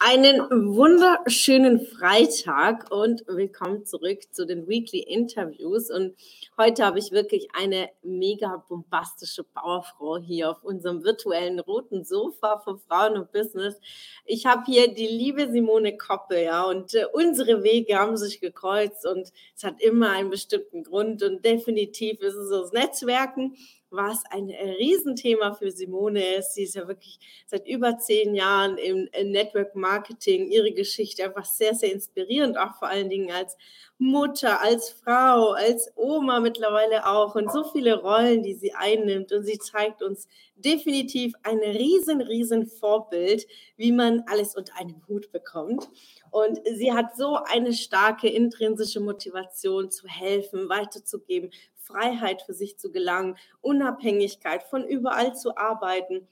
Einen wunderschönen Freitag und willkommen zurück zu den Weekly Interviews. Und heute habe ich wirklich eine mega bombastische Powerfrau hier auf unserem virtuellen roten Sofa für Frauen und Business. Ich habe hier die liebe Simone Koppe, ja, und äh, unsere Wege haben sich gekreuzt und es hat immer einen bestimmten Grund und definitiv ist es das Netzwerken was ein Riesenthema für Simone ist. Sie ist ja wirklich seit über zehn Jahren im Network Marketing. Ihre Geschichte einfach sehr, sehr inspirierend, auch vor allen Dingen als Mutter, als Frau, als Oma mittlerweile auch und so viele Rollen, die sie einnimmt. Und sie zeigt uns definitiv ein riesen, riesen Vorbild, wie man alles unter einen Hut bekommt. Und sie hat so eine starke intrinsische Motivation zu helfen, weiterzugeben, Freiheit für sich zu gelangen, Unabhängigkeit, von überall zu arbeiten.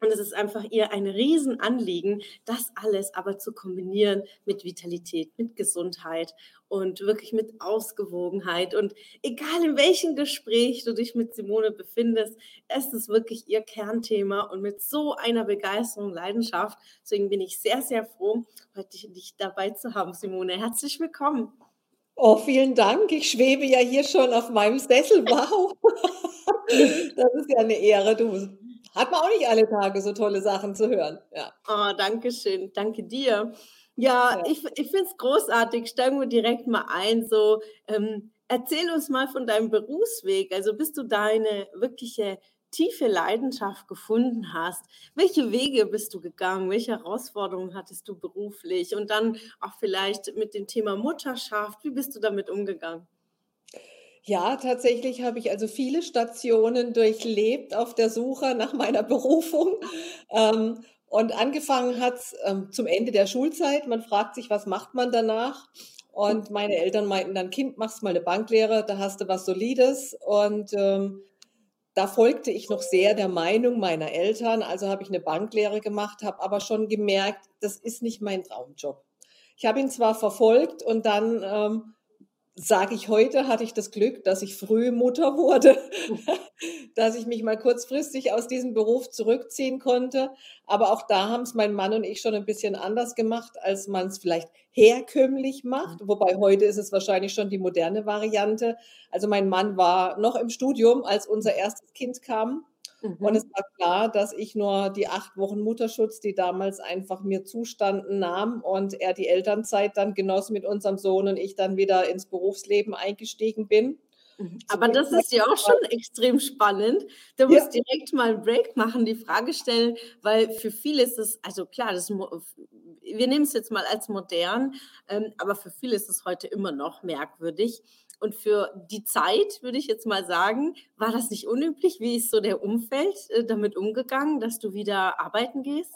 Und es ist einfach ihr ein Riesenanliegen, das alles aber zu kombinieren mit Vitalität, mit Gesundheit und wirklich mit Ausgewogenheit. Und egal in welchem Gespräch du dich mit Simone befindest, es ist wirklich ihr Kernthema und mit so einer Begeisterung, Leidenschaft. Deswegen bin ich sehr, sehr froh, heute dich dabei zu haben, Simone. Herzlich willkommen. Oh, vielen Dank. Ich schwebe ja hier schon auf meinem Sessel. Wow. Das ist ja eine Ehre. Du hat man auch nicht alle Tage so tolle Sachen zu hören. Ja. Oh, danke schön. Danke dir. Ja, ja. ich, ich finde es großartig. Steigen wir direkt mal ein. So, ähm, erzähl uns mal von deinem Berufsweg. Also bist du deine wirkliche tiefe Leidenschaft gefunden hast, welche Wege bist du gegangen, welche Herausforderungen hattest du beruflich und dann auch vielleicht mit dem Thema Mutterschaft, wie bist du damit umgegangen? Ja, tatsächlich habe ich also viele Stationen durchlebt auf der Suche nach meiner Berufung. Ähm, und angefangen hat es ähm, zum Ende der Schulzeit. Man fragt sich, was macht man danach? Und meine Eltern meinten dann, Kind, machst mal eine Banklehre, da hast du was Solides. Und ähm, da folgte ich noch sehr der Meinung meiner Eltern. Also habe ich eine Banklehre gemacht, habe aber schon gemerkt, das ist nicht mein Traumjob. Ich habe ihn zwar verfolgt und dann ähm, sage ich heute, hatte ich das Glück, dass ich früh Mutter wurde, dass ich mich mal kurzfristig aus diesem Beruf zurückziehen konnte. Aber auch da haben es mein Mann und ich schon ein bisschen anders gemacht, als man es vielleicht herkömmlich macht. Mhm. Wobei heute ist es wahrscheinlich schon die moderne Variante. Also mein Mann war noch im Studium, als unser erstes Kind kam. Mhm. Und es war klar, dass ich nur die acht Wochen Mutterschutz, die damals einfach mir zustanden, nahm und er die Elternzeit dann genoss mit unserem Sohn und ich dann wieder ins Berufsleben eingestiegen bin. Mhm. Aber das ist ja auch schon extrem spannend. Du musst ja. direkt mal einen Break machen, die Frage stellen, weil für viele ist es, also klar, das, wir nehmen es jetzt mal als modern, ähm, aber für viele ist es heute immer noch merkwürdig. Und für die Zeit, würde ich jetzt mal sagen, war das nicht unüblich? Wie ist so der Umfeld äh, damit umgegangen, dass du wieder arbeiten gehst?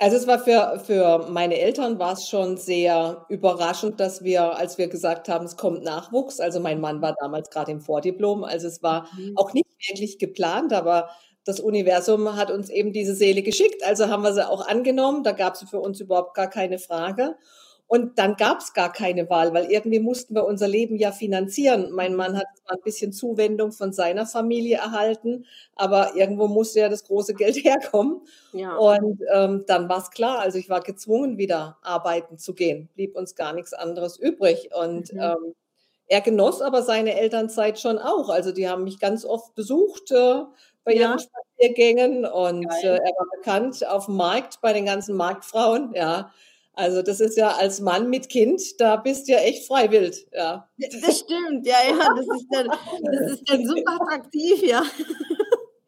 Also es war für, für meine Eltern war es schon sehr überraschend, dass wir, als wir gesagt haben, es kommt Nachwuchs, also mein Mann war damals gerade im Vordiplom, also es war mhm. auch nicht wirklich geplant, aber das Universum hat uns eben diese Seele geschickt, also haben wir sie auch angenommen, da gab es für uns überhaupt gar keine Frage. Und dann gab es gar keine Wahl, weil irgendwie mussten wir unser Leben ja finanzieren. Mein Mann hat zwar ein bisschen Zuwendung von seiner Familie erhalten, aber irgendwo musste ja das große Geld herkommen. Ja. Und ähm, dann war es klar, also ich war gezwungen, wieder arbeiten zu gehen. Blieb uns gar nichts anderes übrig. Und mhm. ähm, er genoss aber seine Elternzeit schon auch. Also die haben mich ganz oft besucht äh, bei ja. ihren Spaziergängen und äh, er war bekannt auf dem Markt bei den ganzen Marktfrauen. Ja, also das ist ja als Mann mit Kind, da bist du ja echt frei wild, ja. Das stimmt, ja, ja, das ist dann, das ist dann super attraktiv, ja.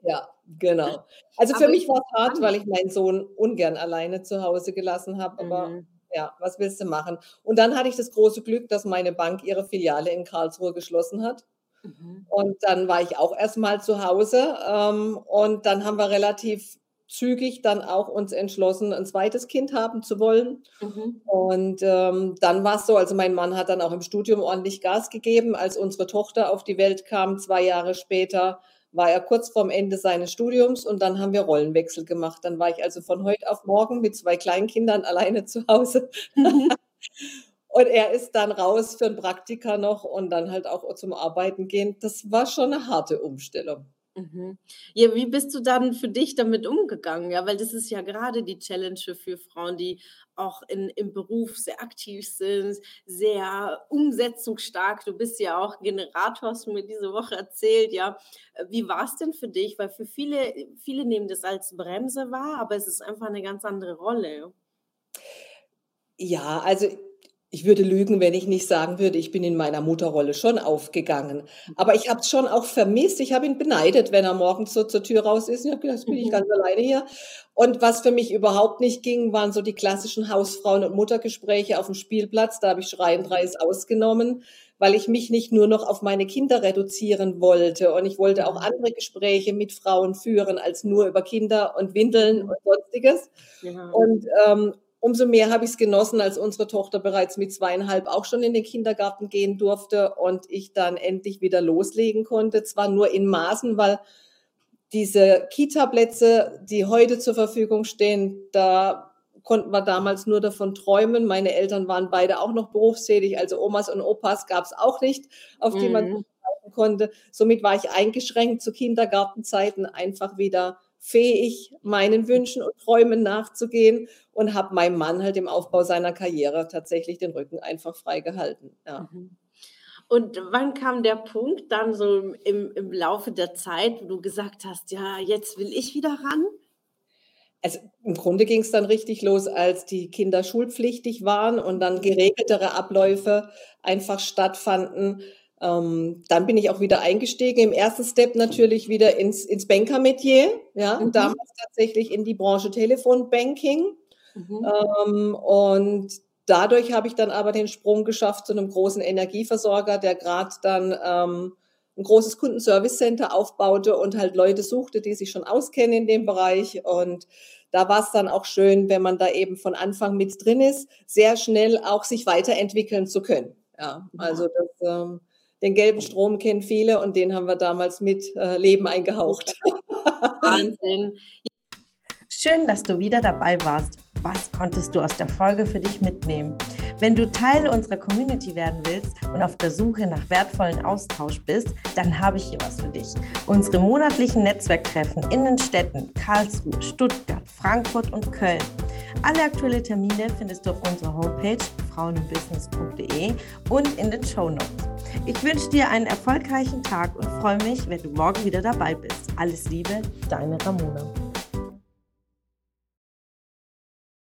Ja, genau. Also für aber mich war es hart, weil ich meinen Sohn ungern alleine zu Hause gelassen habe, aber mhm. ja, was willst du machen? Und dann hatte ich das große Glück, dass meine Bank ihre Filiale in Karlsruhe geschlossen hat. Mhm. Und dann war ich auch erstmal zu Hause ähm, und dann haben wir relativ zügig dann auch uns entschlossen, ein zweites Kind haben zu wollen. Mhm. Und ähm, dann war es so, also mein Mann hat dann auch im Studium ordentlich Gas gegeben. Als unsere Tochter auf die Welt kam, zwei Jahre später, war er kurz vorm Ende seines Studiums und dann haben wir Rollenwechsel gemacht. Dann war ich also von heute auf morgen mit zwei Kleinkindern alleine zu Hause. Mhm. und er ist dann raus für ein Praktika noch und dann halt auch zum Arbeiten gehen. Das war schon eine harte Umstellung. Mhm. Ja, wie bist du dann für dich damit umgegangen? Ja, weil das ist ja gerade die Challenge für Frauen, die auch in, im Beruf sehr aktiv sind, sehr umsetzungsstark. Du bist ja auch Generator, hast du mir diese Woche erzählt. Ja, wie war es denn für dich? Weil für viele, viele nehmen das als Bremse wahr, aber es ist einfach eine ganz andere Rolle. Ja, also ich würde lügen, wenn ich nicht sagen würde, ich bin in meiner Mutterrolle schon aufgegangen. Aber ich habe es schon auch vermisst. Ich habe ihn beneidet, wenn er morgens so zur Tür raus ist. Ich habe gedacht, jetzt bin ich mhm. ganz alleine hier. Und was für mich überhaupt nicht ging, waren so die klassischen Hausfrauen- und Muttergespräche auf dem Spielplatz. Da habe ich schreiend Reis ausgenommen, weil ich mich nicht nur noch auf meine Kinder reduzieren wollte. Und ich wollte auch mhm. andere Gespräche mit Frauen führen, als nur über Kinder und Windeln mhm. und sonstiges. Ja. Und, ähm, umso mehr habe ich es genossen, als unsere Tochter bereits mit zweieinhalb auch schon in den Kindergarten gehen durfte und ich dann endlich wieder loslegen konnte. Zwar nur in Maßen, weil diese Kita-Plätze, die heute zur Verfügung stehen, da konnten wir damals nur davon träumen. Meine Eltern waren beide auch noch berufstätig, also Omas und Opas gab es auch nicht, auf die mhm. man konnte. Somit war ich eingeschränkt zu Kindergartenzeiten einfach wieder fähig, meinen Wünschen und Träumen nachzugehen und habe meinem Mann halt im Aufbau seiner Karriere tatsächlich den Rücken einfach frei gehalten. Ja. Mhm. Und wann kam der Punkt dann so im, im Laufe der Zeit, wo du gesagt hast, ja, jetzt will ich wieder ran? Also im Grunde ging es dann richtig los, als die Kinder schulpflichtig waren und dann geregeltere Abläufe einfach stattfanden. Ähm, dann bin ich auch wieder eingestiegen. Im ersten Step natürlich wieder ins, ins Banker-Metier. Ja, mhm. damals tatsächlich in die Branche Telefonbanking. Mhm. Ähm, und dadurch habe ich dann aber den Sprung geschafft zu einem großen Energieversorger, der gerade dann ähm, ein großes Kundenservice-Center aufbaute und halt Leute suchte, die sich schon auskennen in dem Bereich. Und da war es dann auch schön, wenn man da eben von Anfang mit drin ist, sehr schnell auch sich weiterentwickeln zu können. Ja, also das ähm, den gelben Strom kennen viele und den haben wir damals mit äh, Leben eingehaucht. Wahnsinn. Schön, dass du wieder dabei warst. Was konntest du aus der Folge für dich mitnehmen? Wenn du Teil unserer Community werden willst und auf der Suche nach wertvollen Austausch bist, dann habe ich hier was für dich. Unsere monatlichen Netzwerktreffen in den Städten Karlsruhe, Stuttgart, Frankfurt und Köln. Alle aktuellen Termine findest du auf unserer Homepage frauenbusiness.de und in den Show Notes. Ich wünsche dir einen erfolgreichen Tag und freue mich, wenn du morgen wieder dabei bist. Alles Liebe, deine Ramona.